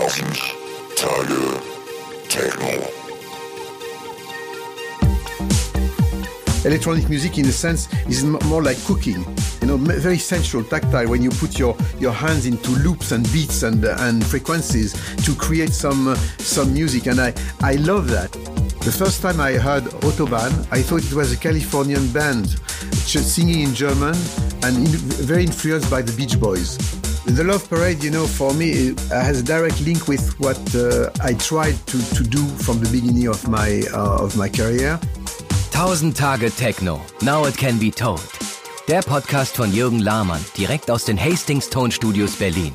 Tausend Tage Techno. electronic music in a sense is more like cooking. You know very sensual tactile when you put your your hands into loops and beats and and frequencies to create some uh, some music and i i love that. The first time i heard autobahn i thought it was a californian band singing in german and in, very influenced by the beach boys the love parade you know for me has a direct link with what uh, i tried to to do from the beginning of my uh, of my career 1000 Tage Techno. Now it can be told. Der Podcast von Jürgen Laarmann, direkt aus den Hastings Tonstudios Berlin.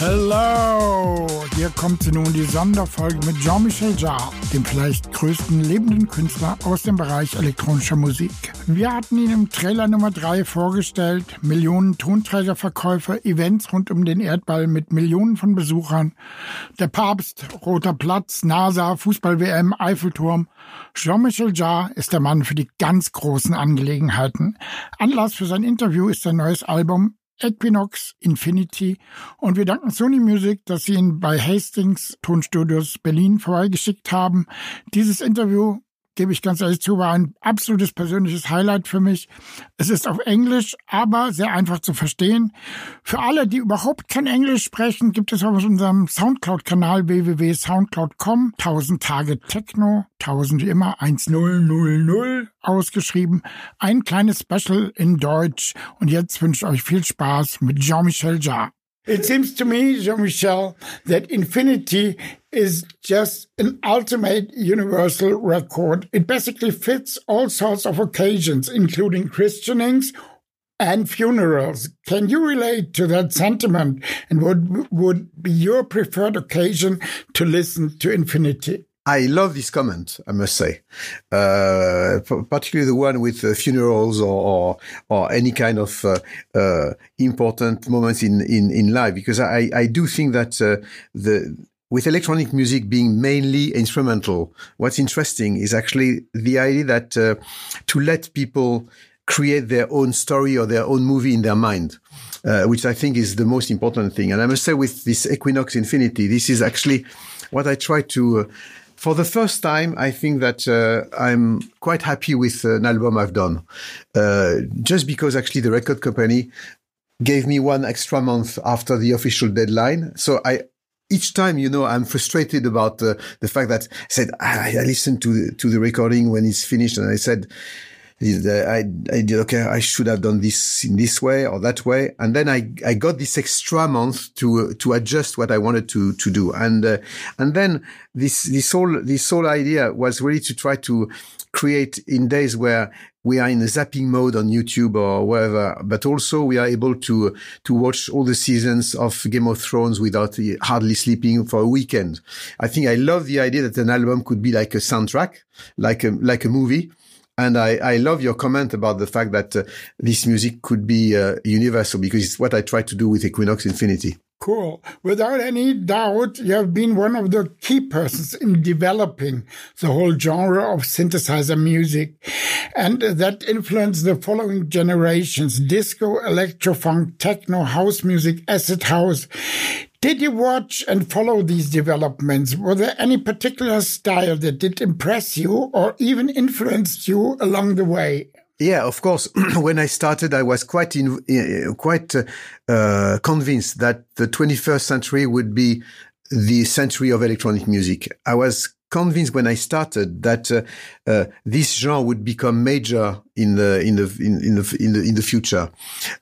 Hello! Hier kommt nun die Sonderfolge mit Jean-Michel Jarre, dem vielleicht größten lebenden Künstler aus dem Bereich elektronischer Musik. Wir hatten ihn im Trailer Nummer 3 vorgestellt, Millionen Tonträgerverkäufe, Events rund um den Erdball mit Millionen von Besuchern, der Papst, Roter Platz, NASA, Fußball-WM, Eiffelturm. Jean-Michel Jarre ist der Mann für die ganz großen Angelegenheiten. Anlass für sein Interview ist sein neues Album Equinox Infinity und wir danken Sony Music, dass sie ihn bei Hastings Tonstudios Berlin vorbeigeschickt haben. Dieses Interview gebe ich ganz ehrlich zu, war ein absolutes persönliches Highlight für mich. Es ist auf Englisch, aber sehr einfach zu verstehen. Für alle, die überhaupt kein Englisch sprechen, gibt es auf unserem Soundcloud-Kanal www.soundcloud.com 1000 Tage Techno, 1000 wie immer 1000 ausgeschrieben, ein kleines Special in Deutsch. Und jetzt wünsche ich euch viel Spaß mit Jean-Michel Jarre. It seems to me, Jean-Michel, that infinity is just an ultimate universal record. It basically fits all sorts of occasions, including christenings and funerals. Can you relate to that sentiment? And what would be your preferred occasion to listen to infinity? I love this comment, I must say, uh, particularly the one with uh, funerals or, or, or any kind of uh, uh, important moments in, in, in life, because I, I do think that uh, the with electronic music being mainly instrumental, what's interesting is actually the idea that uh, to let people create their own story or their own movie in their mind. Uh, which I think is the most important thing. And I must say with this Equinoxe Infinity, this is actually what I try to uh, for the first time, I think that uh, I'm quite happy with an album I've done. Uh, just because actually the record company gave me one extra month after the official deadline. So I, each time, you know, I'm frustrated about uh, the fact that I said, I, I listened to, to the recording when it's finished and I said, I, I did, okay, I should have done this in this way or that way. And then I, I got this extra month to, to adjust what I wanted to, to do. And, uh, and then this, this whole, this whole idea was really to try to create in days where we are in a zapping mode on YouTube or wherever, but also we are able to, to watch all the seasons of Game of Thrones without hardly sleeping for a weekend. I think I love the idea that an album could be like a soundtrack, like a, like a movie and I, I love your comment about the fact that uh, this music could be uh, universal because it's what I try to do with Equinoxe Infinity. Cool. Without any doubt, you have been one of the key persons in developing the whole genre of synthesizer music. And that influenced the following generations disco, electrofunk, techno, house music, acid house. Did you watch and follow these developments? Were there any particular style that did impress you or even influenced you along the way? Yeah, of course. when I started, I was quite in, uh, quite uh, convinced that the 21st century would be the century of electronic music. I was convinced when I started that uh, uh, this genre would become major in the in the in, in the in the in the future,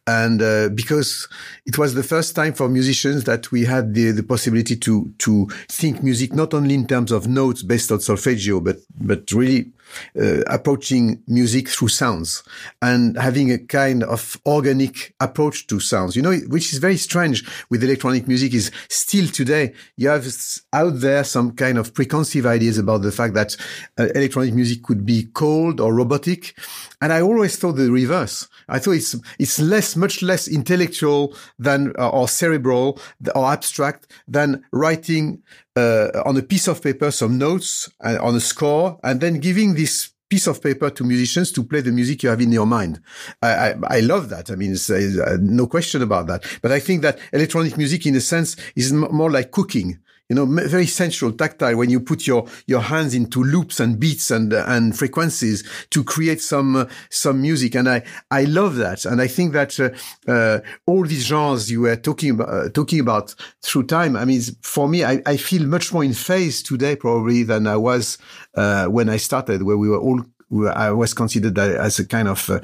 and uh, because it was the first time for musicians that we had the the possibility to to think music not only in terms of notes based on solfeggio, but but really uh, approaching music through sounds and having a kind of organic approach to sounds, you know, which is very strange with electronic music is still today you have out there some kind of preconceived ideas about the fact that uh, electronic music could be cold or robotic. And I always thought the reverse. I thought it's, it's less, much less intellectual than, uh, or cerebral or abstract than writing, uh, on a piece of paper, some notes uh, on a score and then giving this piece of paper to musicians to play the music you have in your mind. I, I, I love that. I mean, uh, no question about that. But I think that electronic music, in a sense, is more like cooking you know, very sensual, tactile when you put your, your hands into loops and beats and, and frequencies to create some, uh, some music. And I, I love that. And I think that, uh, uh, all these genres you were talking about, uh, talking about through time. I mean, for me, I, I feel much more in phase today probably than I was, uh, when I started where we were all I was considered as a kind of uh,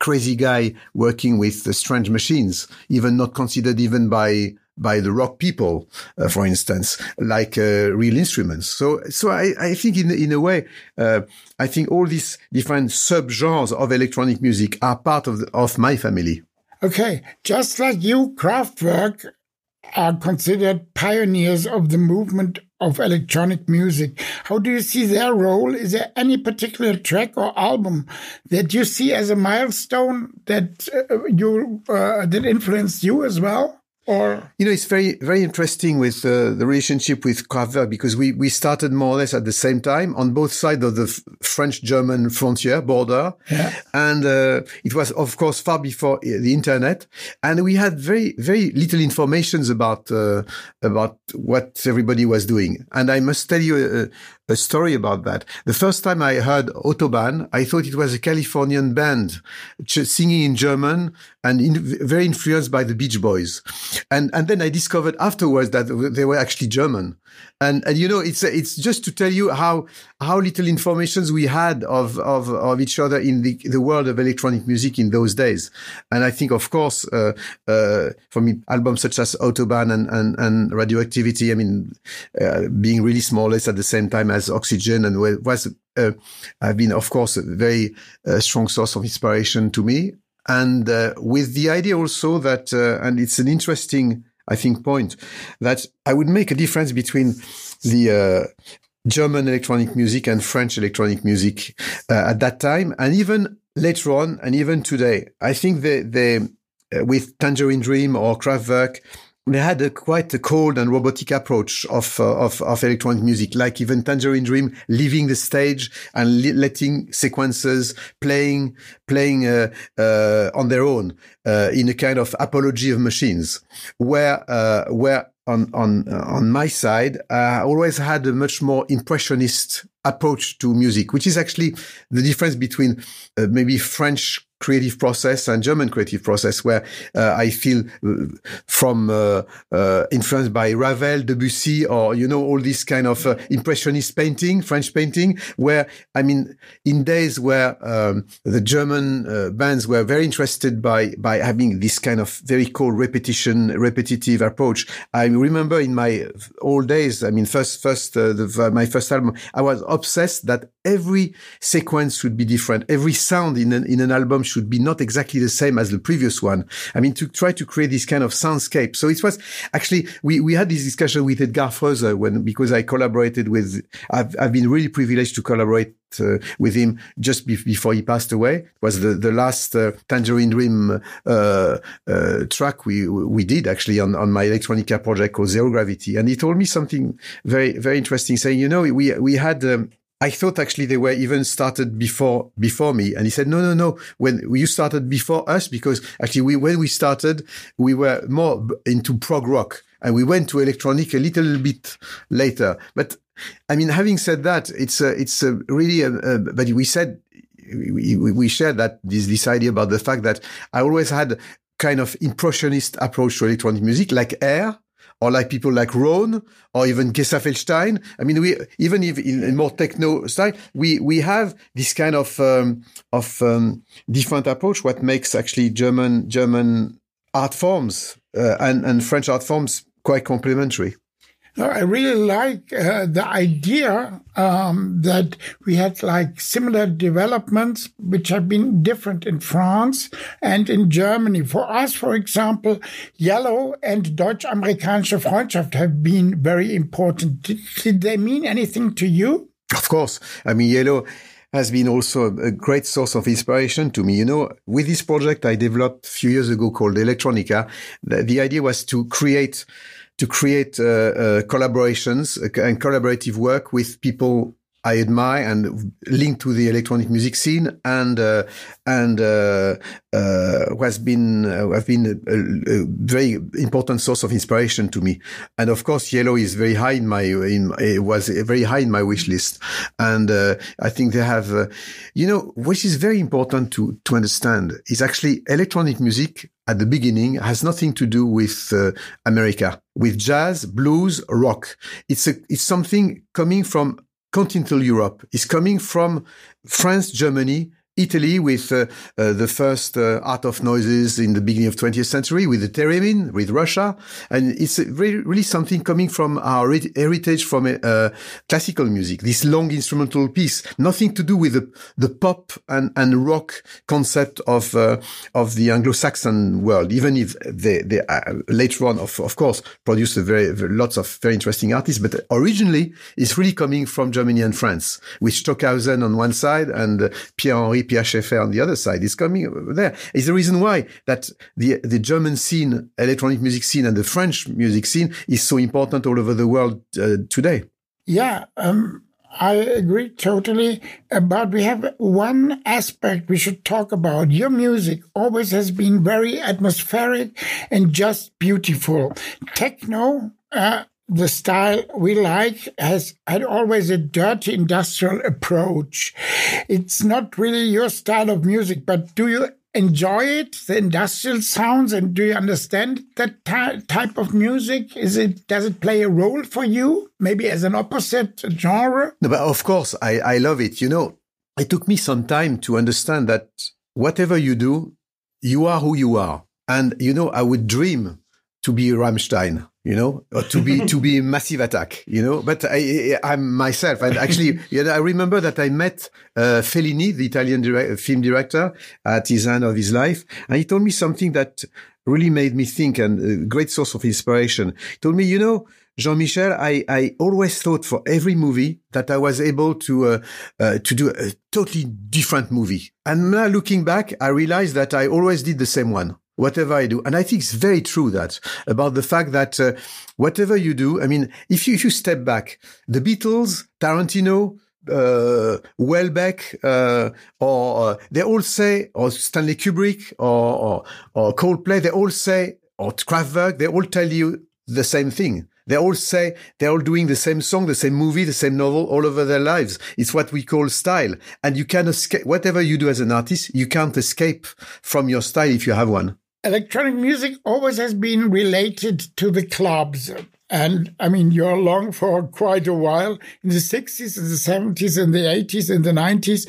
crazy guy working with strange machines, even not considered even by by the rock people, uh, for instance, like uh, real instruments. So, so I, I think in in a way, uh, I think all these different subgenres of electronic music are part of the, of my family. Okay, just like you, Kraftwerk are considered pioneers of the movement of electronic music. How do you see their role? Is there any particular track or album that you see as a milestone that uh, you uh, that influenced you as well? Or you know, it's very very interesting with uh, the relationship with Kraftwerk because we we started more or less at the same time on both sides of the French-German frontier border, yeah. and uh, it was of course far before uh, the internet, and we had very very little informations about uh, about what everybody was doing. And I must tell you a, story about that. The first time I heard Autobahn, I thought it was a Californian band singing in German and in, very influenced by the Beach Boys. And, and then I discovered afterwards that they were actually German. And, and you know, it's, it's just to tell you how, how little informations we had of, of, of each other in the, the world of electronic music in those days. And I think, of course, uh, uh, for me, albums such as Autobahn and, and, and Radioactivity, I mean, uh, being really small at the same time as Oxygen and was, uh, have been, of course, a very uh, strong source of inspiration to me. And uh, with the idea also that, uh, and it's an interesting, I think, point that I would make a difference between the uh, German electronic music and French electronic music uh, at that time, and even later on, and even today. I think they, they with Tangerine Dream or Kraftwerk, they had a quite a cold and robotic approach of, uh, of, of electronic music, like even Tangerine Dream leaving the stage and letting sequences playing playing uh, uh, on their own uh, in a kind of apology of machines, where uh, where on on uh, on my side, I always had a much more impressionist approach to music, which is actually the difference between maybe French creative process and German creative process, where uh, I feel uh, from uh, uh, influenced by Ravel, Debussy, or you know all this kind of uh, impressionist painting, French painting. Where I mean, in days where um, the German uh, bands were very interested by by having this kind of very cold repetition, repetitive approach. I remember in my old days, I mean, first first the, my first album, I was obsessed that every sequence should be different, every sound in an, in an album should be not exactly the same as the previous one. I mean, to try to create this kind of soundscape. So it was actually, we, we had this discussion with Edgar Froese when, because I collaborated with, I've, I've been really privileged to collaborate uh, with him just be- before he passed away. It was the, the last uh, Tangerine Dream uh, uh track we we did actually on, on my electronica project called Zero Gravity. And he told me something very, very interesting saying, you know, we, we had, um, I thought actually they were even started before before me, and he said, "No, no, no. When you started before us, because actually we when we started, we were more into prog rock, and we went to electronic a little bit later. But I mean, having said that, it's a, it's a really. A, a, but we said we, we shared that this this idea about the fact that I always had kind of impressionist approach to electronic music, like Air or like people like Rone or even Gesaffelstein. I mean, we even if in, in more techno style, we we have this kind of um, of um, different approach. What makes actually German German art forms uh, and and French art forms quite complementary. I really like uh, the idea um, that we had like similar developments, which have been different in France and in Germany. For us, for example, Yello and Deutsch-Amerikanische Freundschaft have been very important. Did, did they mean anything to you? Of course. I mean, Yello has been also a great source of inspiration to me. You know, with this project I developed a few years ago called Electronica, the, the idea was to create to create uh, uh, collaborations and collaborative work with people I admire and linked to the electronic music scene and uh, and uh, uh, has been uh, have been a, a, very important source of inspiration to me. And of course, Yello is very high in my in it was very high in my wish list. And uh, I think they have, uh, you know, which is very important to to understand is actually electronic music at the beginning has nothing to do with uh, America, with jazz, blues, rock. It's a, it's something coming from continental Europe. It's coming from France, Germany, Italy with uh, uh, the first uh, art of noises in the beginning of 20th century with the theremin, with Russia. And it's really, really something coming from our heritage from uh, classical music, this long instrumental piece, nothing to do with the, the pop and, and rock concept of, uh, of the Anglo-Saxon world, even if they, they uh, later on, of, of course, produced a very, very, lots of very interesting artists. But originally, it's really coming from Germany and France, with Stockhausen on one side and Pierre Henry Pierre Schaeffer on the other side is coming over there. Is the reason why that the the German scene, electronic music scene, and the French music scene is so important all over the world uh, today. Yeah. Um, I agree totally. But we have one aspect we should talk about. Your music always has been very atmospheric and just beautiful. Techno uh, the style we like has had always a dirty industrial approach. It's not really your style of music, but do you enjoy it, the industrial sounds, and do you understand that type of music? Is it does it play a role for you, maybe as an opposite genre? No, but of course, I, I love it. You know, it took me some time to understand that whatever you do, you are who you are. And you know, I would dream to be Rammstein you know, to be to be a massive attack, you know. But I, I'm myself, and actually, I remember that I met uh, Fellini, the Italian direct, film director, at his end of his life, and he told me something that really made me think and a great source of inspiration. He told me, you know, Jean-Michel, I, I always thought for every movie that I was able to uh, uh, to do a totally different movie. And now looking back, I realized that I always did the same one whatever I do. And I think it's very true that about the fact that uh, whatever you do, I mean, if you, if you step back, the Beatles, Tarantino, uh, Houellebecq, uh, or uh, they all say, or Stanley Kubrick, or, or, or Coldplay, they all say, or Kraftwerk, they all tell you the same thing. They all say they're all doing the same song, the same movie, the same novel all over their lives. It's what we call style. And you can escape, whatever you do as an artist, you can't escape from your style if you have one electronic music always has been related to the clubs. And I mean, you're along for quite a while in the 60s, and the 70s, and the 80s, and the 90s.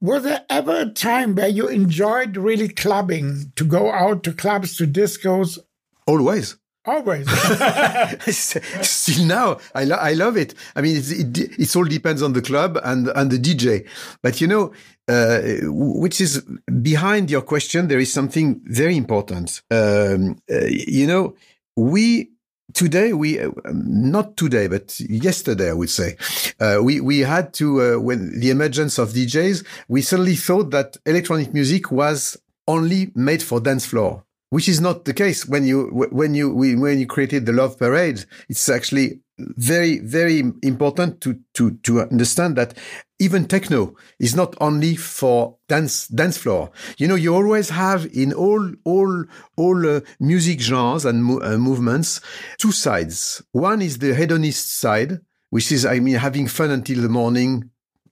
Was there ever a time where you enjoyed really clubbing, to go out to clubs, to discos? Always. Always. Still now, I, lo I love it. I mean, it, it, it all depends on the club and, and the DJ. But you know, uh, which is behind your question, there is something very important. Um, uh, you know, we today we not today but yesterday i would say uh, we we had to uh, when the emergence of djs we suddenly thought that electronic music was only made for dance floor which is not the case. When you when you when you created the love parade it's actually very very important to to to understand that even techno is not only for dance dance floor. You know you always have in all all all uh, music genres and mo uh, movements two sides. One is the hedonist side which is i mean having fun until the morning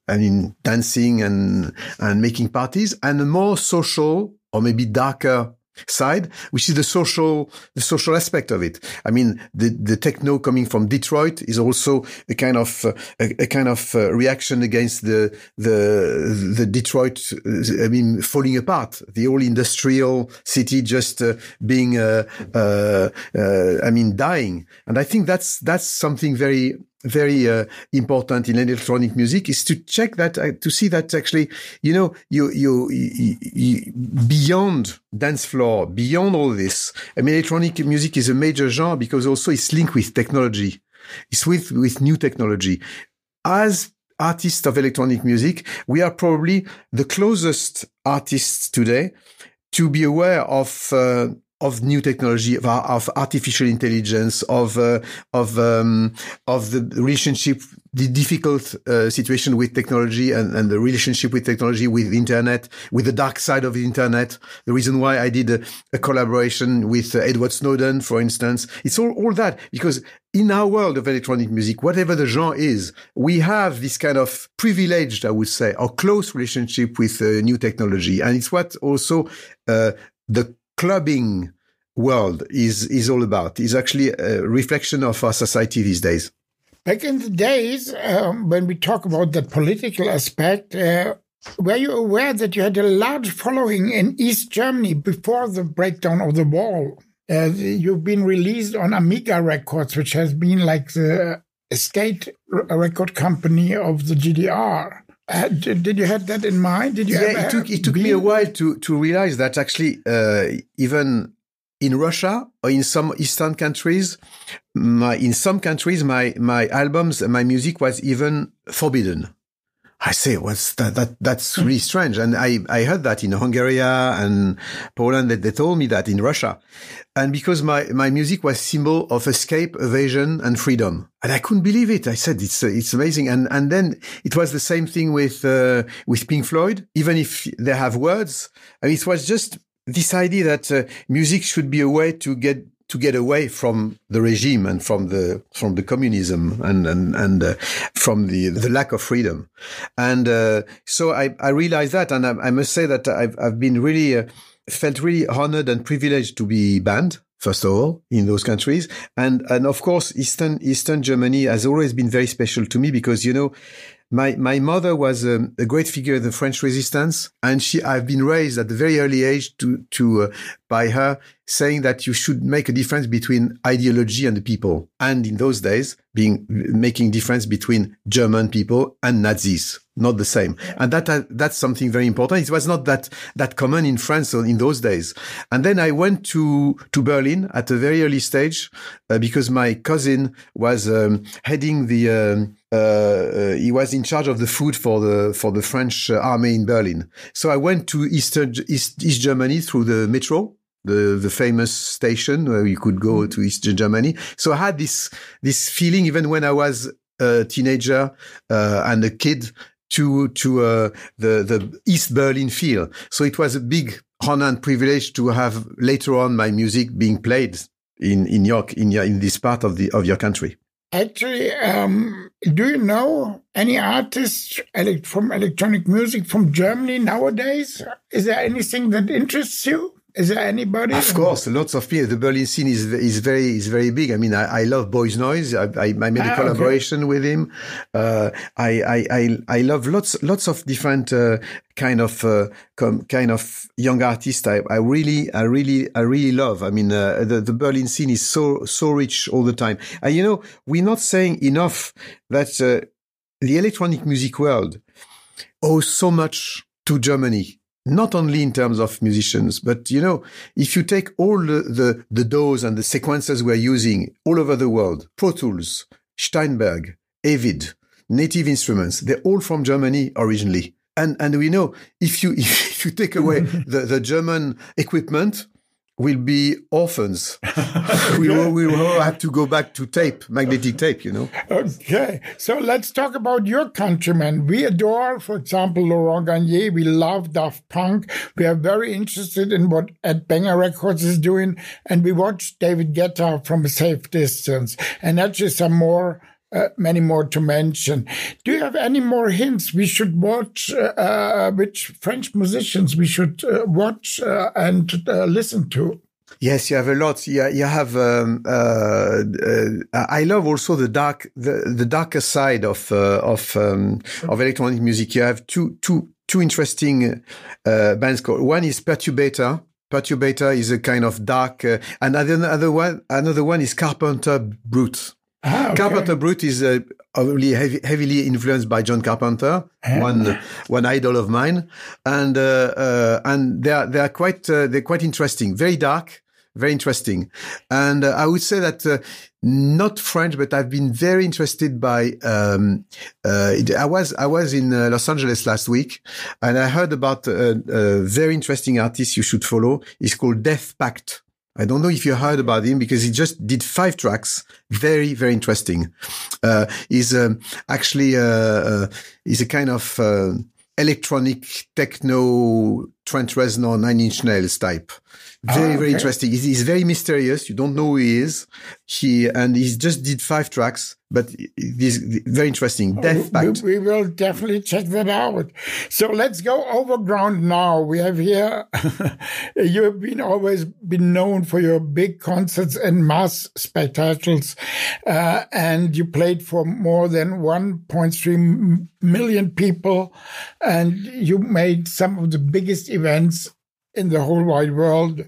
I mean dancing and and making parties and a more social or maybe darker side, which is the social, the social aspect of it. I mean, the, the techno coming from Detroit is also a kind of, uh, a, a, kind of uh, reaction against the, the, the Detroit, uh, I mean, falling apart, the whole industrial city just uh, being, uh, uh, I mean, dying. And I think that's, that's something very, very uh, important in electronic music is to check that uh, to see that actually you know you, you, you, you beyond dance floor beyond all this I mean electronic music is a major genre because also it's linked with technology. It's with with new technology. As artists of electronic music we are probably the closest artists today to be aware of uh, of new technology, of, of artificial intelligence, of uh, of um, of the relationship, the difficult uh, situation with technology, and, and the relationship with technology, with internet, with the dark side of the internet. The reason why I did a, a collaboration with uh, Edward Snowden, for instance, it's all all that because in our world of electronic music, whatever the genre is, we have this kind of privileged, I would say, or close relationship with uh, new technology, and it's what also uh, the clubbing world is is all about. Is actually a reflection of our society these days. Back in the days, um, when we talk about that political aspect, uh, were you aware that you had a large following in East Germany before the breakdown of the wall? Uh, you've been released on Amiga Records, which has been like the state record company of the GDR. Did, did, you have that in mind? Did you? Yeah, it took it took me a while to to realize that actually uh, even in Russia or in some Eastern countries, my in some countries my my albums my music was even forbidden. I say, what's that? That that's really strange. And I I heard that in Hungary and Poland that they told me that in Russia, and because my my music was symbol of escape, evasion, and freedom, and I couldn't believe it. I said it's it's amazing. And and then it was the same thing with uh, with Pink Floyd. Even if they have words, I mean, it was just this idea that uh, music should be a way to get to get away from the regime and from the from the communism and and and uh, from the the lack of freedom, and uh, so I I realized that, and I, I, must say that I've I've been really uh, felt really honored and privileged to be banned first of all in those countries. And and of course eastern eastern germany has always been very special to me because you know my my mother was a, a, great figure in the French resistance, and she I've been raised at a very early age to to uh, by her saying that you should make a difference between ideology and the people, and in those days being making difference between German people and Nazis, not the same, and that uh, that's something very important. It was not that that common in France in those days, and then I went to to Berlin at a very early stage uh, because my cousin was um, heading the um, uh, uh, he was in charge of the food for the for the French uh, army in Berlin. So I went to Eastern East, East Germany through the metro, the the famous station where you could go to East Germany. So I had this this feeling even when I was a teenager uh, and a kid to to uh, the the East Berlin feel. So it was a big honor and privilege to have later on my music being played in in York in in this part of the of your country. Actually, um, do you know any artists from electronic music from Germany nowadays? Is there anything that interests you? Is there anybody? Of course, lots of people. The Berlin scene is is very is very big. I mean, I, I love Boys Noize. I, I, I made a ah, collaboration okay. with him. Uh, I, I I I love lots lots of different uh, kind of uh, com, kind of young artists. I, I really I really I really love. I mean, uh, the the Berlin scene is so so rich all the time. And you know, we're not saying enough that uh, the electronic music world owes so much to Germany not only in terms of musicians, but you know, if you take all the, the, the DAWs and the sequences we're using all over the world, Pro Tools, Steinberg, Avid, Native Instruments, they're all from Germany originally. And, and we know if you, if you take away the, the German equipment, will be orphans. we, will, we will have to go back to tape, magnetic tape, you know. Okay, so let's talk about your countrymen. We adore, for example, Laurent Garnier. We love Daft Punk. We are very interested in what Ed Banger Records is doing, and we watch David Guetta from a safe distance. And actually, some more uh, many more to mention. Do you have any more hints we should watch? Uh, uh which French musicians we should uh, watch uh, and uh, listen to? Yes, you have a lot. Yeah, you have. Um, I love also the dark, the, the darker side of of um, of electronic music. You have two two two interesting bands. Called one is Perturbator. Perturbator is a kind of dark, and another one another one is Carpenter Brut. Ah, okay. Carpenter Brut is uh, heavy, heavily influenced by John Carpenter, ah. one one idol of mine, and uh, uh, and they are they are quite uh, they're quite interesting, very dark, very interesting, and uh, I would say that. Uh, not French, but I've been very interested by. Um, I was I was in Los Angeles last week, and I heard about a, a very interesting artist you should follow. It's called Death Pact. I don't know if you heard about him because he just did five tracks. Very, very interesting. Uh, he's um, actually uh, uh, he's a kind of uh, electronic techno Trent Reznor Nine Inch Nails type. Very, Ah, very interesting. He's, he's very mysterious. You don't know who he is. He and he just did five tracks, but he's very interesting. Death We, Pact. we will definitely check that out. So let's go overground now. We have here, you have been always been known for your big concerts and mass spectacles, uh, and you played for more than 1.3 million people, and you made some of the biggest events in the whole wide world.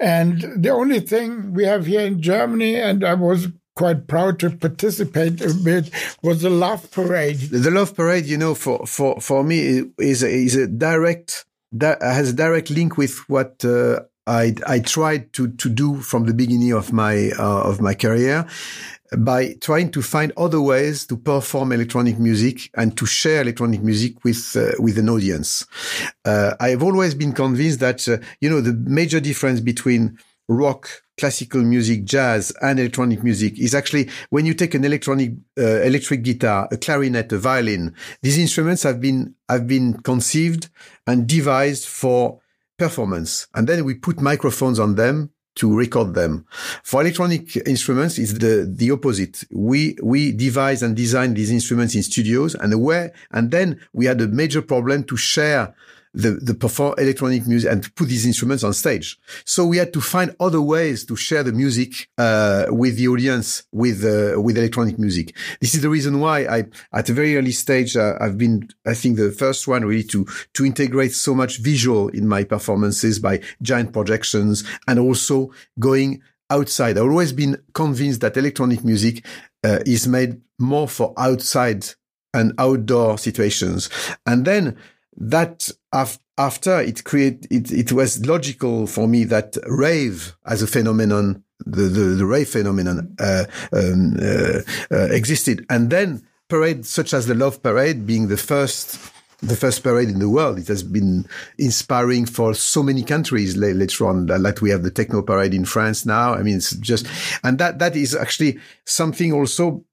And the only thing we have here in Germany, and I was quite proud to participate a bit, was the Love Parade. the Love Parade, you know, for for for me is a, is a direct that has a direct link with what uh, I I tried to to do from the beginning of my uh, of my career by trying to find other ways to perform electronic music and to share electronic music with uh, with an audience. Uh, I have always been convinced that uh, you know the major difference between rock, classical music, jazz, and electronic music is actually when you take an electronic uh, electric guitar, a clarinet, a violin. These instruments have been have been conceived and devised for performance, and then we put microphones on them to record them. For electronic instruments, it's the, the opposite. We, we devise and design these instruments in studios and where, and then we had a major problem to share the, the perform electronic music and put these instruments on stage. So we had to find other ways to share the music, uh, with the audience with, uh, with electronic music. This is the reason why I, at a very early stage, uh, I've been, I think the first one really to, to integrate so much visual in my performances by giant projections and also going outside. I've always been convinced that electronic music uh, is made more for outside and outdoor situations. And then that af- after it create it, it was logical for me that rave as a phenomenon, the, the, the rave phenomenon, uh, um, uh, uh, existed. And then parades such as the Love Parade being the first the first parade in the world. It has been inspiring for so many countries later on. Like we have the techno parade in France now. I mean, it's just, and that, that is actually something also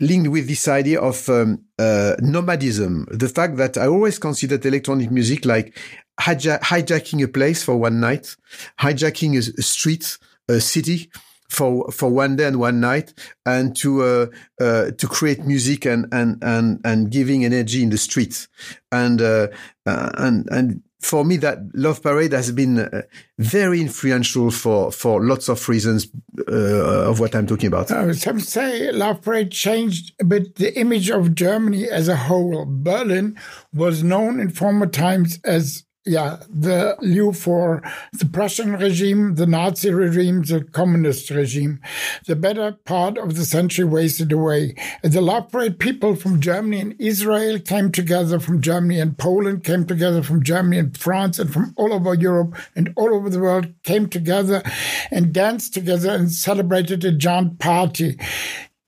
linked with this idea of um, uh, nomadism. The fact that I always considered electronic music like hija- hijacking a place for one night, hijacking a, a street, a city, for for one day and one night and to uh, uh, to create music and and and and giving energy in the streets and uh, uh, and and for me that love parade has been uh, very influential for for lots of reasons uh, of what I'm talking about. Uh, some say Love Parade changed a bit the image of Germany as a whole. Berlin was known in former times as yeah, the lieu for the Prussian regime, the Nazi regime, the communist regime. The better part of the century wasted away. The Love people from Germany and Israel came together, from Germany and Poland came together, from Germany and France, and from all over Europe and all over the world came together and danced together and celebrated a giant party.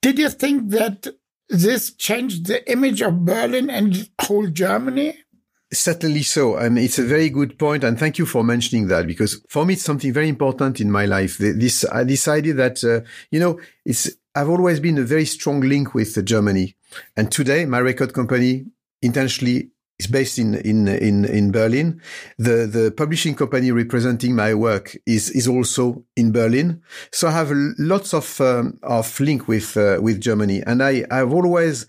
Did you think that this changed the image of Berlin and whole Germany? Certainly so. And it's a very good point. And thank you for mentioning that because for me, it's something very important in my life. This, I decided that, uh, you know, it's, I've always been a very strong link with uh, Germany. And today my record company intentionally is based in, in, in, in Berlin. The, the publishing company representing my work is, is also in Berlin. So I have lots of, um, of link with, uh, with Germany. And I, I've always,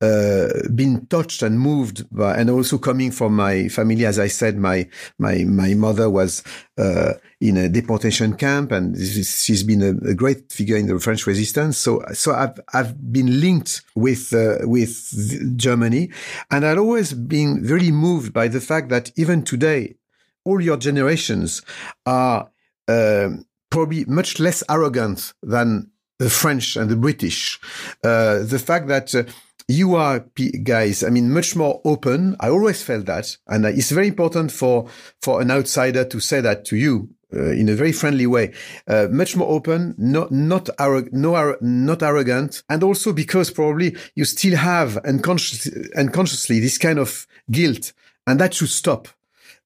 uh, been touched and moved by, and also coming from my family, as I said, my my my mother was uh, in a deportation camp, and she's been a, a, great figure in the French resistance. So so I've I've been linked with uh, with Germany, and I've always been really moved by the fact that even today, all your generations are um, probably much less arrogant than the French and the British. Uh, the fact that you are guys i mean much more open. I always felt that. And it's very important for for an outsider to say that to you uh, in a very friendly way. Uh, much more open not not no not arrogant. And also because probably you still have unconsciously unconsciously this kind of guilt. And that should stop.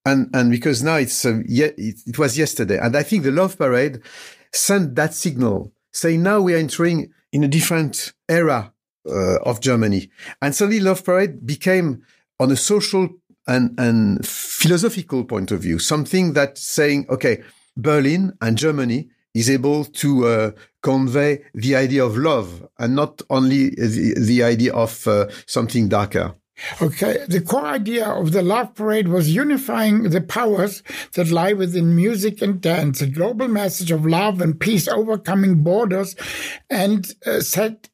And and because now it's uh, ye- it, it was yesterday, and I think the Love Parade sent that signal, saying now we are entering in a different era uh, of Germany, and suddenly Love Parade became on a social and and philosophical point of view something that saying okay, Berlin and Germany is able to uh, convey the idea of love and not only the, the idea of uh, something darker. Okay, the core idea of the Love Parade was unifying the powers that lie within music and dance, a global message of love and peace overcoming borders and uh, set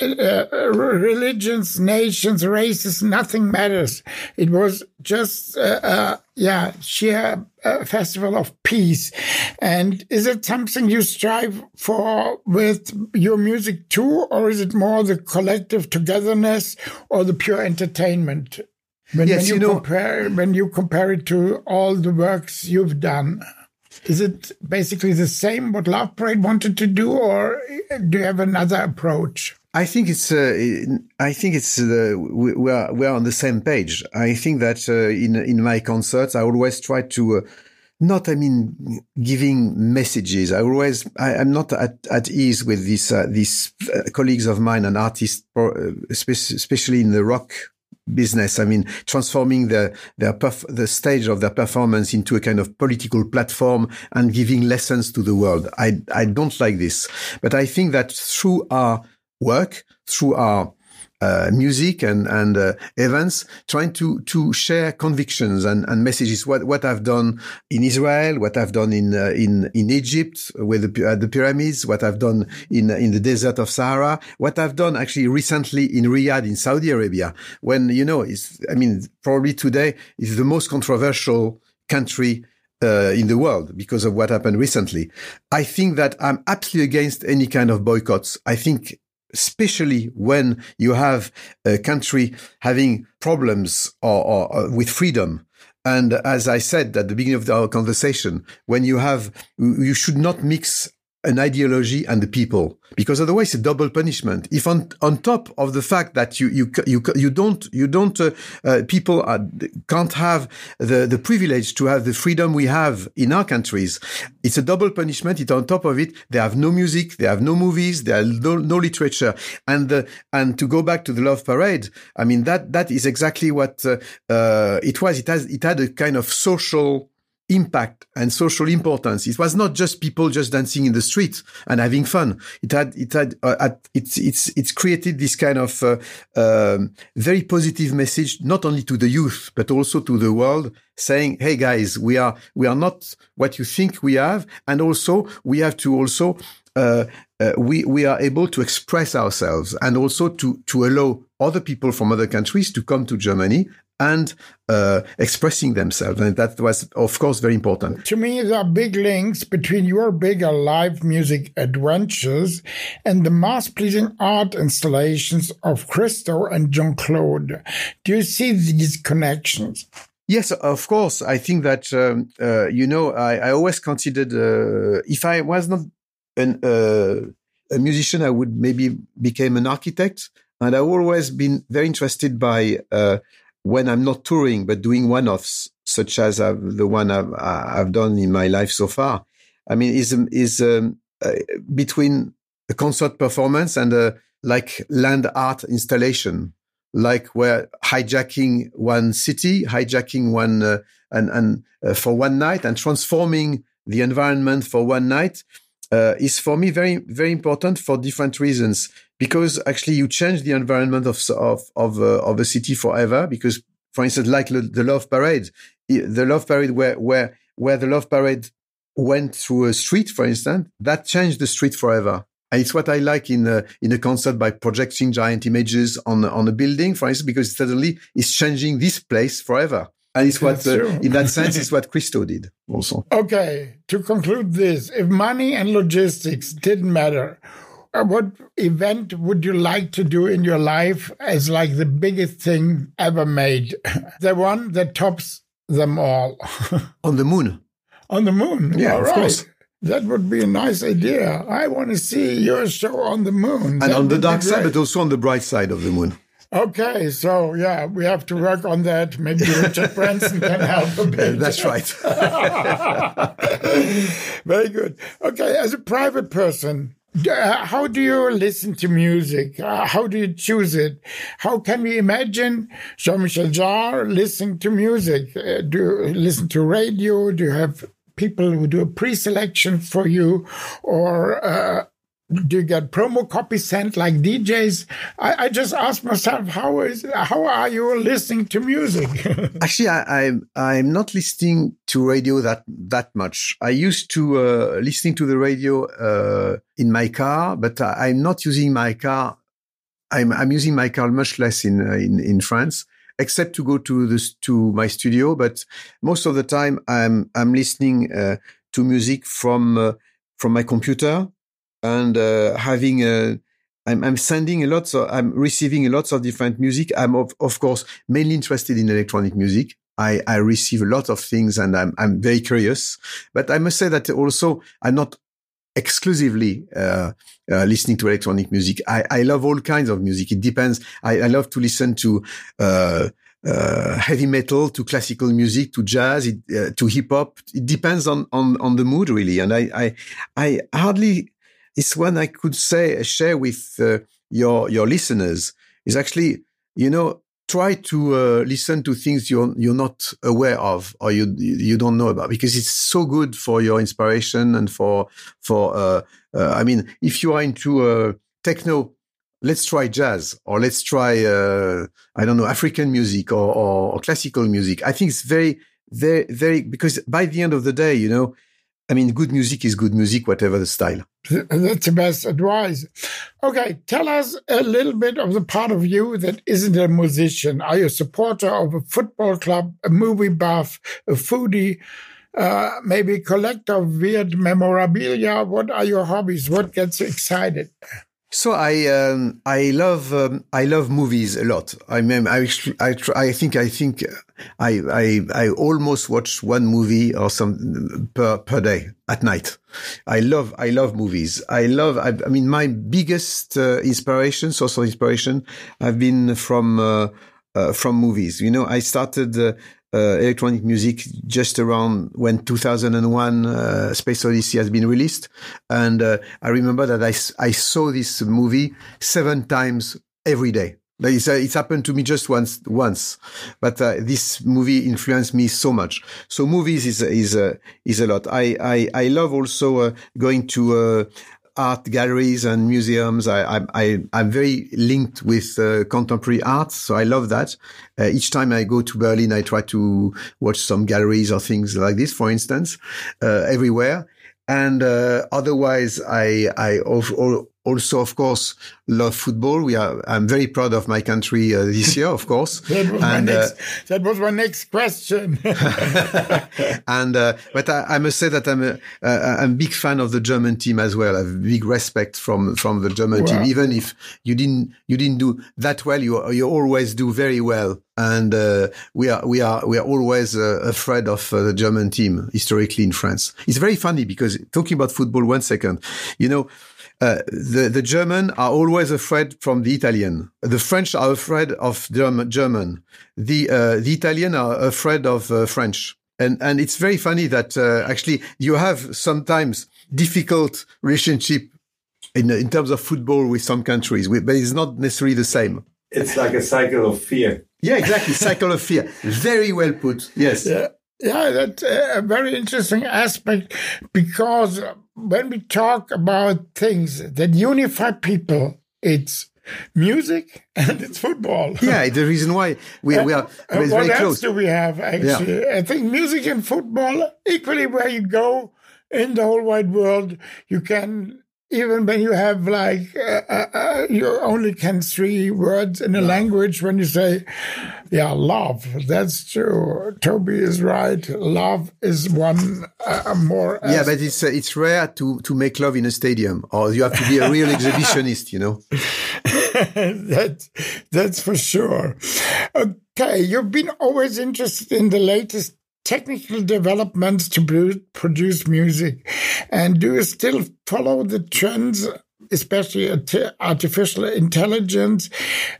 uh, religions, nations, races, nothing matters. It was just, uh, uh, yeah, sheer uh, festival of peace. And is it something you strive for with your music too, or is it more the collective togetherness or the pure entertainment? When, Yes, when you, you know- compare when you compare it to all the works you've done. Is it basically the same what Love Parade wanted to do, or do you have another approach? I think it's. Uh, I think it's. We, are we are on the same page. I think that uh, in in my concerts, I always try to. Uh, not, I mean, giving messages. I always, I, am not at, at ease with these, uh, these uh, colleagues of mine and artists, uh, especially, especially in the rock business. I mean, transforming the their perf- the stage of their performance into a kind of political platform and giving lessons to the world. I I don't like this, but I think that through our work, through our uh, music and and uh, events, trying to to share convictions and, and messages. What what I've done in Israel, what I've done in uh, in in Egypt with the, uh, the pyramids, what I've done in in the desert of Sahara, what I've done actually recently in Riyadh in Saudi Arabia, when you know, it's I mean probably today is the most controversial country uh, in the world because of what happened recently. I think that I'm absolutely against any kind of boycotts. I think especially when you have a country having problems or, or, or with freedom. And as I said at the beginning of our conversation, when you have, you should not mix an ideology and the people. Because otherwise it's a double punishment. If on on top of the fact that you you you you don't you don't uh, uh, people are, can't have the the privilege to have the freedom we have in our countries it's a double punishment. It on top of it. They have no music. They have no movies. They have no, no literature. And uh, and to go back to the love parade i mean that that is exactly what uh, uh, it was. It has it had a kind of social impact and social importance. It was not just people just dancing in the street and having fun. It had, it had, uh, it's, it's, it's created this kind of uh, um, very positive message, not only to the youth, but also to the world saying, Hey guys, we are, we are not what you think we have. And also we have to also, uh, uh, we, we are able to express ourselves and also to, to allow other people from other countries to come to Germany and uh, expressing themselves. And that was, of course, very important. To me, there are big links between your bigger live music adventures and the mass pleasing art installations of Christo and Jeanne-Claude. Do you see these connections? Yes, of course. I think that, um, uh, you know, I, I always considered uh, if I was not an, uh, a musician, I would maybe become an architect. And I've always been very interested by uh, when I'm not touring, but doing one-offs, such as the one I've, I've done in my life so far. I mean, is is um, uh, between a concert performance and a like land art installation, like where hijacking one city, hijacking one uh, and and uh, for one night and transforming the environment for one night uh, is for me very very important for different reasons because actually you change the environment of of of, uh, of a city forever because for instance like the, the love parade the love parade where where where the love parade went through a street for instance that changed the street forever and it's what I like in a, in a concert by projecting giant images on on a building, for instance, because suddenly it's changing this place forever. And it's what, uh, in that sense, it's what Christo did also. Okay, to conclude this, if money and logistics didn't matter, what event would you like to do in your life as like the biggest thing ever made? the one that tops them all. On the moon. on the moon. Yeah, All of right. course. That would be a nice idea. I want to see your show on the moon. And That on the dark side, but also on the bright side of the moon. Okay, so yeah, we have to work on that. Maybe Richard Branson can help a bit. That's right. Very good. Okay, as a private person, uh, how do you listen to music? Uh, how do you choose it? How can we imagine Jean-Michel Jarre listening to music? Uh, do you listen to radio? Do you have people who do a pre-selection for you, or uh, do you get promo copies sent like DJs? I, I, just ask myself, how is how are you listening to music? Actually, I, am I'm, I'm not listening to radio that that much. I used to uh, listening to the radio uh, in my car, but I'm not using my car. I'm I'm using my car much less in uh, in in France, except to go to this to my studio. But most of the time, I'm I'm listening uh, to music from uh, from my computer and uh, having a I'm, I'm sending a lot, so I'm receiving a lot of different music. I'm of, of course mainly interested in electronic music. I, I receive a lot of things and I'm, I'm very curious. But I must say that also I'm not exclusively uh, uh, listening to electronic music. I, I love all kinds of music. It depends. I, I love to listen to uh, uh heavy metal, to classical music, to jazz, it, uh, to hip hop. It depends on, on on the mood really. And I I, I hardly it's one I could say share with uh, your your listeners. Is actually you know try to uh, listen to things you're you're not aware of or you you don't know about because it's so good for your inspiration and for for uh, uh I mean if you are into uh, techno let's try jazz or let's try uh, I don't know African music or, or, or classical music. I think it's very very very because by the end of the day you know I mean, good music is good music, whatever the style. That's the best advice. Okay, tell us a little bit of the part of you that isn't a musician. Are you a supporter of a football club, a movie buff, a foodie, uh, maybe a collector of weird memorabilia? What are your hobbies? What gets you excited? So I um, I love um, I love movies a lot. I mean I I, I think I think I, I I almost watch one movie or some per per day at night. I love I love movies. I love I, I mean my biggest uh, inspiration, source of inspiration, have been from uh, uh, from movies. You know, I started uh, uh, electronic music just around when 2001 uh, Space Odyssey has been released. And uh, I remember that I, I saw this movie seven times every day. It's, uh, happened to me just once, once, but uh, this movie influenced me so much. So movies is is uh, is a lot. I I, I love also going to art galleries and museums. I, I, I'm very linked with uh, contemporary art, so I love that. Uh, each time I go to Berlin, I try to watch some galleries or things like this, for instance, uh, everywhere. And uh, otherwise, I, I also, of course, love football. We are. I'm very proud of my country uh, this year, of course. that, was and, next, uh, that, was my next, question. and uh, but I, I, must say that I'm a, I'm a big fan of the German team as well. I have big respect from from the German wow. team. Even if you didn't you didn't do that well, you you always do very well. And uh, we are we are we are always uh, afraid of uh, the German team historically in France. It's very funny because talking about football. One second, you know uh, the the German are always afraid from the Italian. The French are afraid of German. German. The uh, the Italian are afraid of uh, French. And and it's very funny that uh, actually you have sometimes difficult relationship in in terms of football with some countries, but it's not necessarily the same. It's like a cycle of fear. Yeah, exactly. cycle of fear. Very well put. Yes. Yeah. Yeah, that's uh, a very interesting aspect because when we talk about things that unify people, it's music and it's football. Yeah, the reason why we, we are uh, what very else close. do we have actually? Yeah. I think music and football equally where you go in the whole wide world, you can even when you have like uh, uh, uh, you only can three words in a language when you say yeah love. That's true. Toby is right. Love is one uh, more yeah but it's uh, it's rare to to make love in a stadium or you have to be a real exhibitionist you know? That that's for sure. Okay you've been always interested in the latest technical developments to produce music? And do you still follow the trends especially artificial intelligence,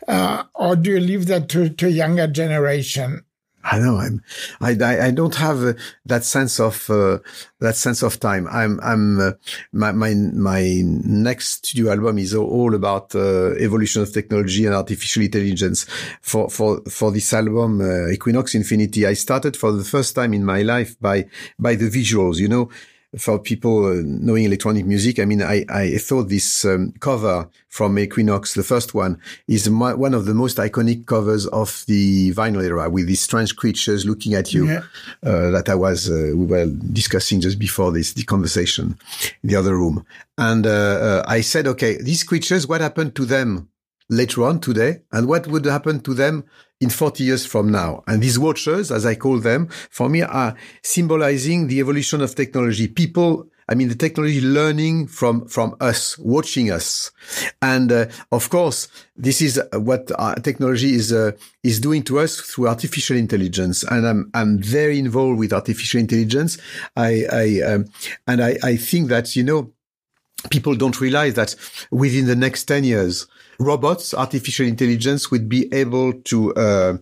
uh, or do you leave that to, to younger generation? I know I'm, I, I, don't have uh, that sense of, uh, that sense of time. I'm, I'm, uh, my, my, my next studio album is all about, uh, evolution of technology and artificial intelligence. For, for, for this album, uh, Equinoxe Infinity, I started for the first time in my life by, by the visuals, you know, for people uh, knowing electronic music, I mean, I, I thought this um, cover from Equinoxe, the first one, is my, one of the most iconic covers of the vinyl era with these strange creatures looking at you yeah. uh, that I was, uh, we were discussing just before this, the conversation in the other room. And uh, uh, I said, okay, these creatures, what happened to them later on today? And what would happen to them in 40 years from now. And these watchers, as I call them, for me are symbolizing the evolution of technology. People, I mean, the technology learning from, from us, watching us. And, uh, of course, this is what technology is, uh, is doing to us through artificial intelligence. And I'm, I'm very involved with artificial intelligence. I, I, um, and I, I think that, you know, people don't realize that within the next 10 years, robots, artificial intelligence would be able to uh,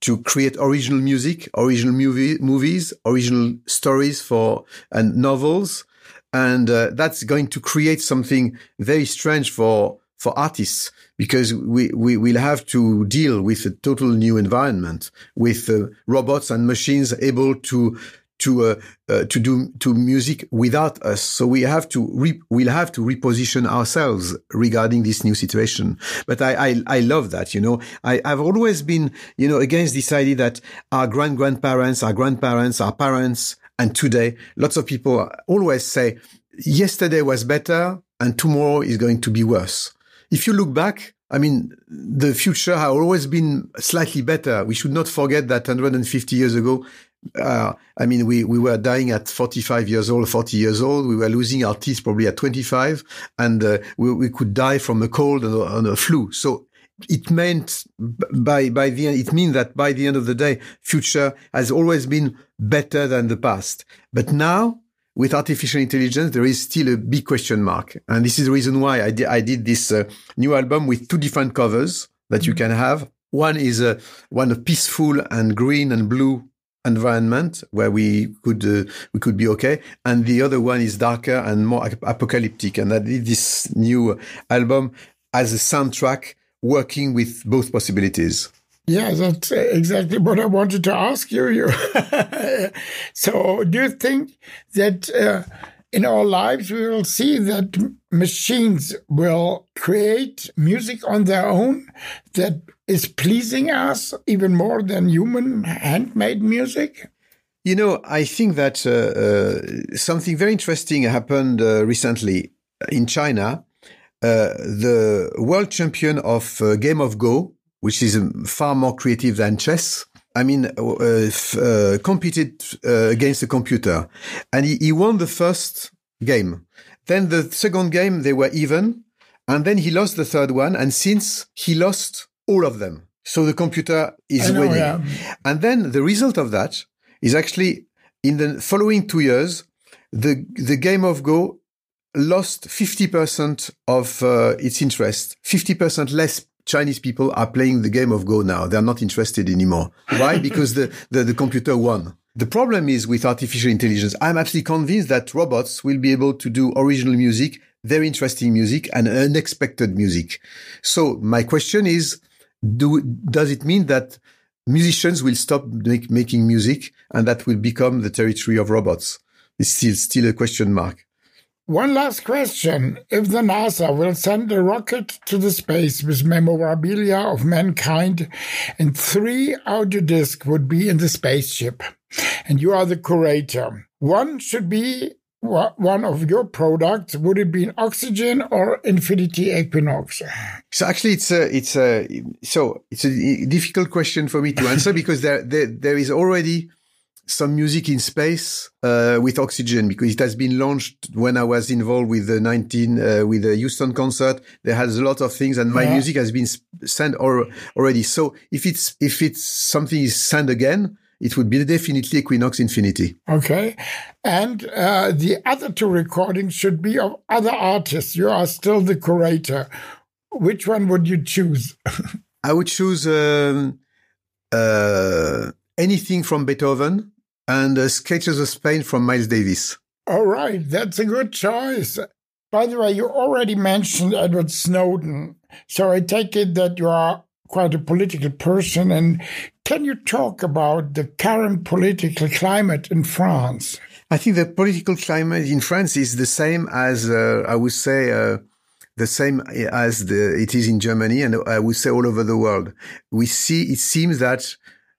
to create original music, original movie, movies, original stories for and novels, and uh, that's going to create something very strange for for artists because we, we will have to deal with a total new environment with uh, robots and machines able to to uh, uh, to do to music without us. So we have to re- we'll have to reposition ourselves regarding this new situation. But I I, I love that. You know, I, I've always been you know against this idea that our grand grandparents, our grandparents, our parents, and today, lots of people always say yesterday was better and tomorrow is going to be worse. If you look back, I mean, the future has always been slightly better. We should not forget that 150 years ago, uh, I mean, we, we were dying at 45 years old, 40 years old. We were losing our teeth probably at 25 and uh, we, we could die from a cold and a, and a flu. So it meant by, by the end, it means that by the end of the day, future has always been better than the past. But now with artificial intelligence, there is still a big question mark. And this is the reason why I, di- I did this uh, new album with two different covers that you mm-hmm. can have. One is uh, one peaceful and green and blue environment where we could uh, we could be okay. And the other one is darker and more apocalyptic. And I did this new album as a soundtrack working with both possibilities. Yeah that's exactly what I wanted to ask you. So do you think that uh, in our lives we will see that machines will create music on their own that is pleasing us even more than human handmade music? You know, I think that uh, uh, something very interesting happened uh, recently in China. Uh, the world champion of uh, Game of Go, which is um, far more creative than chess, I mean, uh, competed against a computer, and he, he won the first game. Then the second game, they were even. And then he lost the third one. And since he lost all of them. So the computer is know, winning. Yeah. And then the result of that is actually in the following two years, the, the game of Go lost 50% of uh, its interest. 50% less Chinese people are playing the game of Go now. They're not interested anymore. Why? because the, the, the computer won. The problem is with artificial intelligence. I'm actually convinced that robots will be able to do original music, very interesting music and unexpected music. So my question is, do, does it mean that musicians will stop make, making music and that will become the territory of robots? It's still, still a question mark. One last question. If the NASA will send a rocket to the space with memorabilia of mankind and three audio discs would be in the spaceship, and you are the curator, one should be one of your products would it be an oxygen or infinity equinox so actually it's a it's a so it's a difficult question for me to answer because there, there there is already some music in space uh, with oxygen because it has been launched when I was involved with the 19 uh, with the Houston concert. There has a lot of things, and my yeah. music has been sent or, already. So if it's if it's something is sent again, it would be definitely Equinoxe Infinity. Okay. And uh, the other two recordings should be of other artists. You are still the curator. Which one would you choose? I would choose um, uh, anything from Beethoven and uh, Sketches of Spain from Miles Davis. All right, that's a good choice. By the way, you already mentioned Edward Snowden, so I take it that you are quite a political person. And can you talk about the current political climate in France? I think the political climate in France is the same as uh, I would say uh, the same as the, it is in Germany, and I would say all over the world. We see it seems that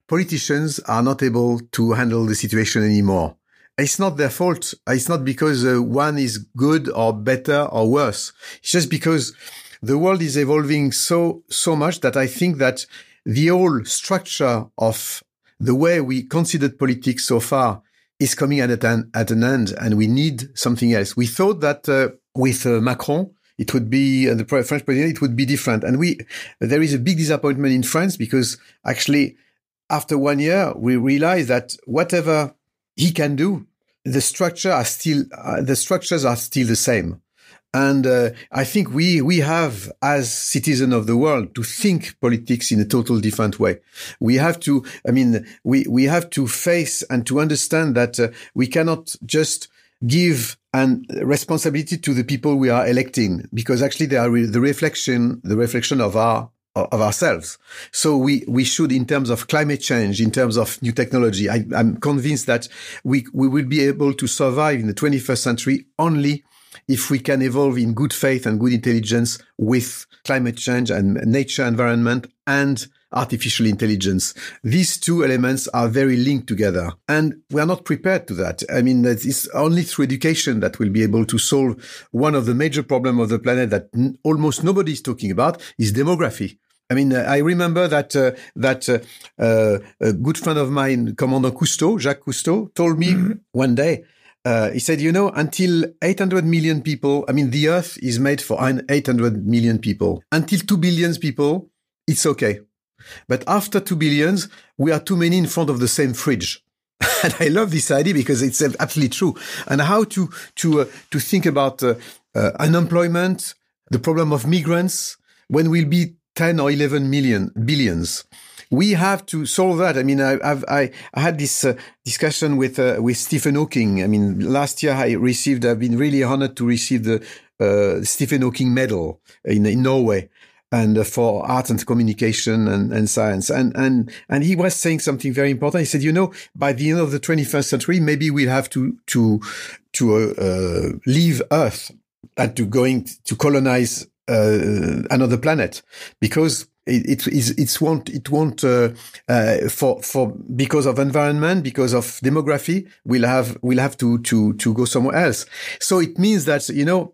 politicians are not able to handle the situation anymore. It's not their fault. It's not because uh, one is good or better or worse. It's just because the world is evolving so, so much that I think that the whole structure of the way we considered politics so far is coming at an, at an end and we need something else. We thought that uh, with uh, Macron, it would be uh, the French president, it would be different. And we, there is a big disappointment in France because actually after one year, we realize that whatever he can do, the structure are still, uh, the structures are still the same. And uh, I think we we have, as citizens of the world, to think politics in a total different way. We have to, I mean, we we have to face and to understand that uh, we cannot just give an responsibility to the people we are electing because actually they are re- the reflection the reflection of our of ourselves. So we, we should, in terms of climate change, in terms of new technology, I, I'm convinced that we, we will be able to survive in the 21st century only if we can evolve in good faith and good intelligence with climate change and nature environment and artificial intelligence. These two elements are very linked together and we are not prepared to that. I mean, it's only through education that we'll be able to solve one of the major problems of the planet that n- almost nobody is talking about is demography. I mean, I remember that uh, that uh, uh, a good friend of mine, Commandant Cousteau, Jacques Cousteau, told me mm-hmm. one day uh, he said, you know, until 800 million people, I mean, the earth is made for 800 million people. Until 2 billion people, it's okay. But after 2 billions, we are too many in front of the same fridge. and I love this idea because it's absolutely true. And how to, to, uh, to think about uh, uh unemployment, the problem of migrants, when we'll be 10 or 11 million, billions we have to solve that. I mean, I, I've, I, I had this uh, discussion with uh, with Stephen Hawking. I mean, last year I received. I've been really honored to receive the uh, Stephen Hawking Medal in, in Norway and uh, for art and communication and, and science. And, and, and he was saying something very important. He said, you know, by the end of the 21st century, maybe we'll have to, to, to, uh, uh, leave Earth and to going to colonize, uh, another planet because it, it, it won't it won't uh, uh, for for because of environment because of demography we'll have we'll have to to to go somewhere else so it means that you know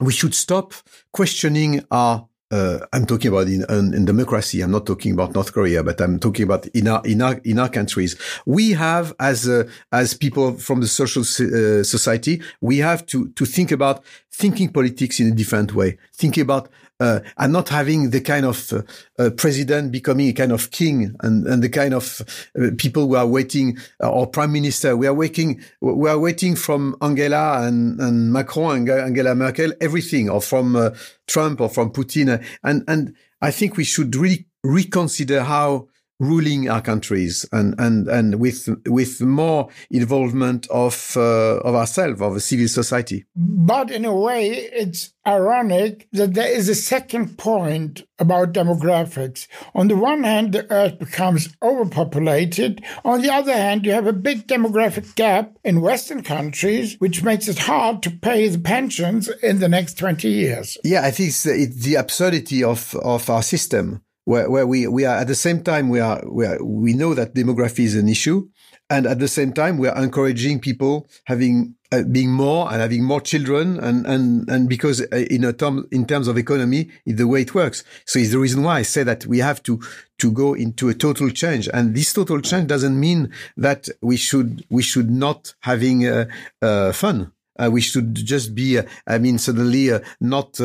we should stop questioning our uh, I'm talking about in, in, democracy. I'm not talking about North Korea, but I'm talking about in our in our in our countries. We have as uh, as people from the social uh, society, we have to to think about thinking politics in a different way. Think about uh, and not having the kind of uh, uh, president becoming a kind of king and, and the kind of uh, people who are waiting uh, or prime minister. We are waiting, we are waiting from Angela and, and Macron and Angela Merkel, everything or from Trump or from Putin. And, and I think we should really reconsider how ruling our countries and and and with with more involvement of uh, of ourselves of a civil society. But in a way it's ironic that there is a second point about demographics. On the one hand the earth becomes overpopulated. On the other hand you have a big demographic gap in western countries which makes it hard to pay the pensions in the next 20 years. Yeah i think it's, it's the absurdity of of our system where, where we, we are at the same time we are, we are we know that demography is an issue and at the same time we are encouraging people having uh, being more and having more children and and and because uh, in a term in terms of economy it's the way it works. So it's the reason why i say that we have to to go into a total change. And this total change doesn't mean that we should we should not having uh, uh, fun. Uh, we should just be uh, i mean suddenly uh, not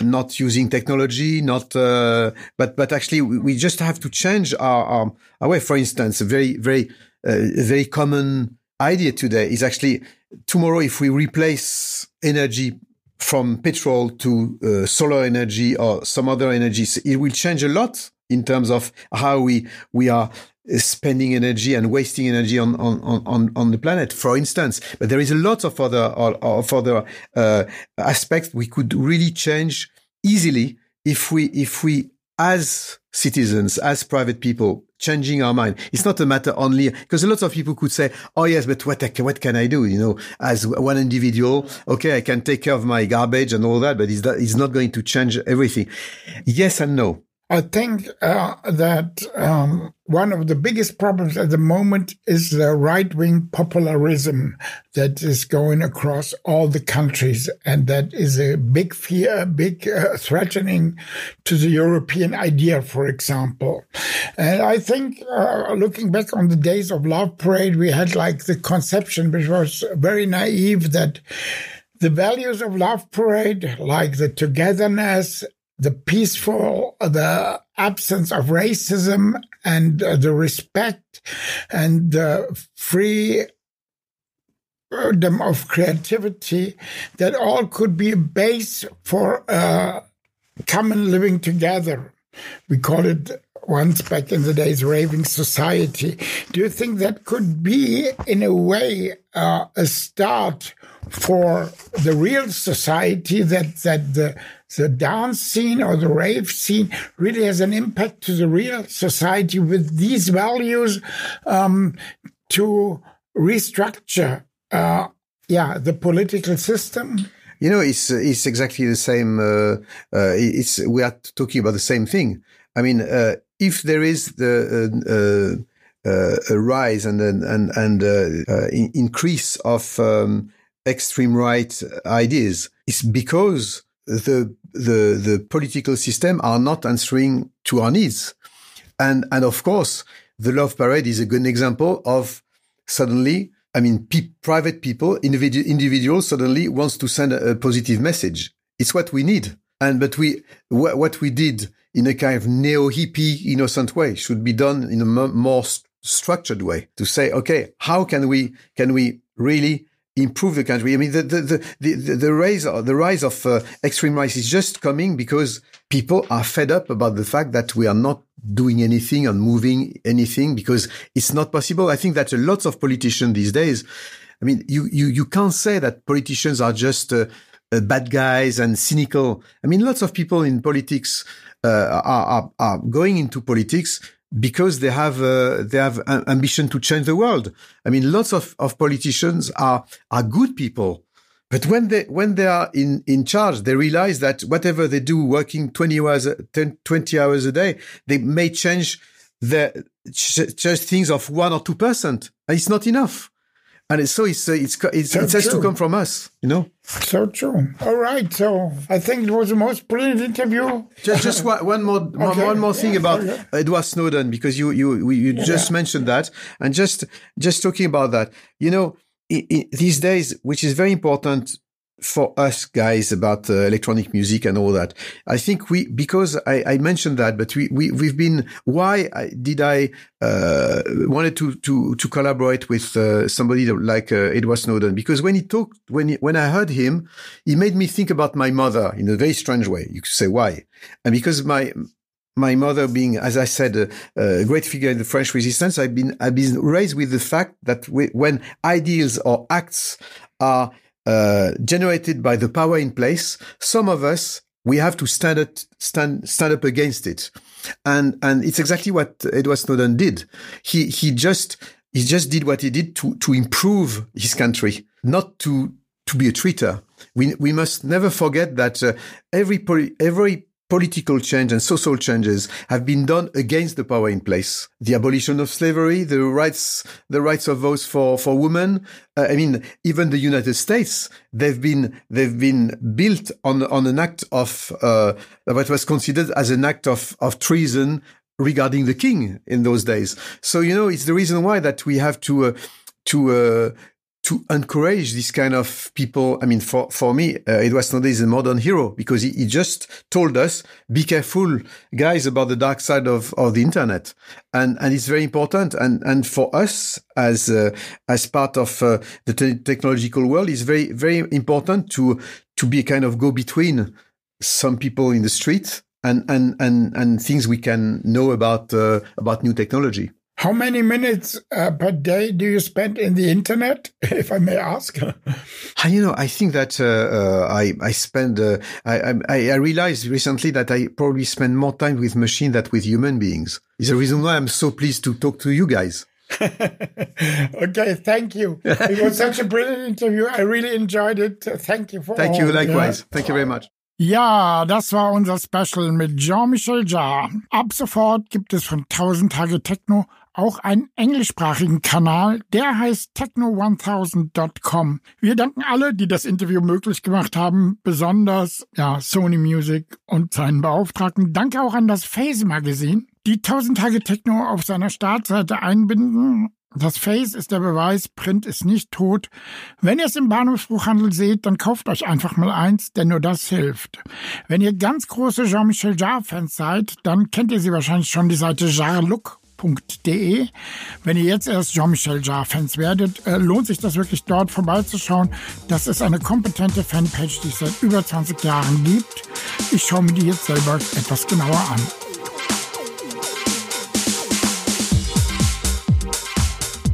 not using technology, not, uh, but, but actually we, just have to change our, our, our way. For instance, a very, very, uh, very common idea today is actually tomorrow if we replace energy from petrol to uh, solar energy or some other energies, it will change a lot in terms of how we we are spending energy and wasting energy on on on on the planet, for instance. But there is a lot of other of other uh, aspects we could really change easily if we if we as citizens, as private people, changing our mind. It's not a matter only because a lot of people could say, "Oh yes, but what what can I do?" You know, as one individual, okay, I can take care of my garbage and all that, but it's, that, it's not going to change everything. Yes and no. I think uh, that um, one of the biggest problems at the moment is the right wing popularism that is going across all the countries. And that is a big fear, a big uh, threatening to the European idea, for example. And I think uh, looking back on the days of Love Parade, we had like the conception, which was very naive, that the values of Love Parade, like the togetherness the peaceful, the absence of racism and uh, the respect and the free freedom of creativity, that all could be a base for uh, common living together. We call it once back in the days raving society. Do you think that could be, in a way, uh, a start for the real society that that the the dance scene or the rave scene really has an impact to the real society with these values um, to restructure uh, yeah the political system. You know it's it's exactly the same uh, uh, it's we are talking about the same thing. I mean uh, if there is the uh, uh, a rise and and and increase of um, extreme right ideas, it's because the the the political system are not answering to our needs, and and of course the love parade is a good example of suddenly. I mean, pe private people, individu individuals suddenly wants to send a, a, positive message. It's what we need. And but we wh what we did in a kind of neo hippie innocent way should be done in a more st structured way to say, okay, how can we can we really improve the country. I mean, the the the the, the rise the rise of uh, extreme right is just coming because people are fed up about the fact that we are not doing anything and moving anything because it's not possible. I think that a lot of politicians these days. I mean, you you you can't say that politicians are just uh, uh, bad guys and cynical. I mean, lots of people in politics uh, are, are are going into politics because they have uh, they have ambition to change the world. I mean, lots of, of politicians are are good people, but when they when they are in in charge, they realize that whatever they do, working twenty hours 10, 20 hours a day, they may change the change things of one or two percent. It's not enough. And so it's, uh, it's, it's, so it has true. to come from us, you know? So true. All right. So I think it was the most brilliant interview. Just, just one, more, okay. one more thing yeah, about okay. Edward Snowden, because you, you, you just yeah. mentioned that. And just, just talking about that, you know, these days, which is very important for us guys about uh, electronic music and all that. I think we, because I, I mentioned that, but we, we, we've been, why did I, uh, wanted to, to, to collaborate with, uh, somebody like, uh, Edward Snowden? Because when he talked, when, he, when I heard him, he made me think about my mother in a very strange way. You could say why? And because my, my mother being, as I said, a, a, great figure in the French resistance, I've been, I've been raised with the fact that we, when ideals or acts are uh, generated by the power in place, some of us we have to stand up, stand stand up against it, and and it's exactly what Edward Snowden did. He he just he just did what he did to to improve his country, not to to be a traitor. We we must never forget that uh, every every political change and social changes have been done against the power in place. The abolition of slavery, the rights, the rights of votes for, for women. Uh, I mean, even the United States, they've been, they've been built on, on an act of, uh, what was considered as an act of, of treason regarding the king in those days. So, you know, it's the reason why that we have to, uh, to, uh, to encourage this kind of people. I mean, for, for me, uh, Edward Snowden is a modern hero because he, he just told us, be careful, guys, about the dark side of, of the internet. And, and it's very important. And, and for us as, uh, as part of uh, the te- technological world, it's very, very important to, to be a kind of go between some people in the street and, and, and, and things we can know about, uh, about new technology. How many minutes uh, per day do you spend in the internet, if I may ask? you know, I think that uh, uh, I I spend uh, I, I I realized recently that I probably spend more time with machine than with human beings. Is the reason why I'm so pleased to talk to you guys. okay, thank you. It was such a brilliant interview. I really enjoyed it. Thank you for Thank all. you likewise. Yeah. Thank you very much. Ja, das war unser Special mit Jean-Michel Jarre. Ab sofort gibt es von 1000 Tage Techno auch einen englischsprachigen Kanal, der heißt techno1000.com. Wir danken alle, die das Interview möglich gemacht haben, besonders ja, Sony Music und seinen Beauftragten. Danke auch an das Phase Magazine, die 1000 Tage Techno auf seiner Startseite einbinden das Face ist der Beweis, Print ist nicht tot. Wenn ihr es im Bahnhofsbuchhandel seht, dann kauft euch einfach mal eins, denn nur das hilft. Wenn ihr ganz große Jean-Michel Jarre-Fans seid, dann kennt ihr sie wahrscheinlich schon die Seite jarlook.de. Wenn ihr jetzt erst Jean-Michel Jarre-Fans werdet, äh, lohnt sich das wirklich dort vorbeizuschauen. Das ist eine kompetente Fanpage, die es seit über 20 Jahren gibt. Ich schaue mir die jetzt selber etwas genauer an.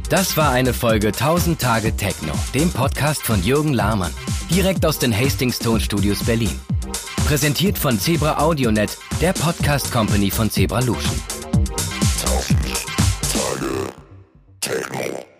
Das war eine Folge 1000 Tage Techno, dem Podcast von Jürgen Lahmann, direkt aus den Hastings Tonstudios Berlin. Präsentiert von Zebra AudioNet, der Podcast Company von Zebra Lution. Tausend Tage Techno.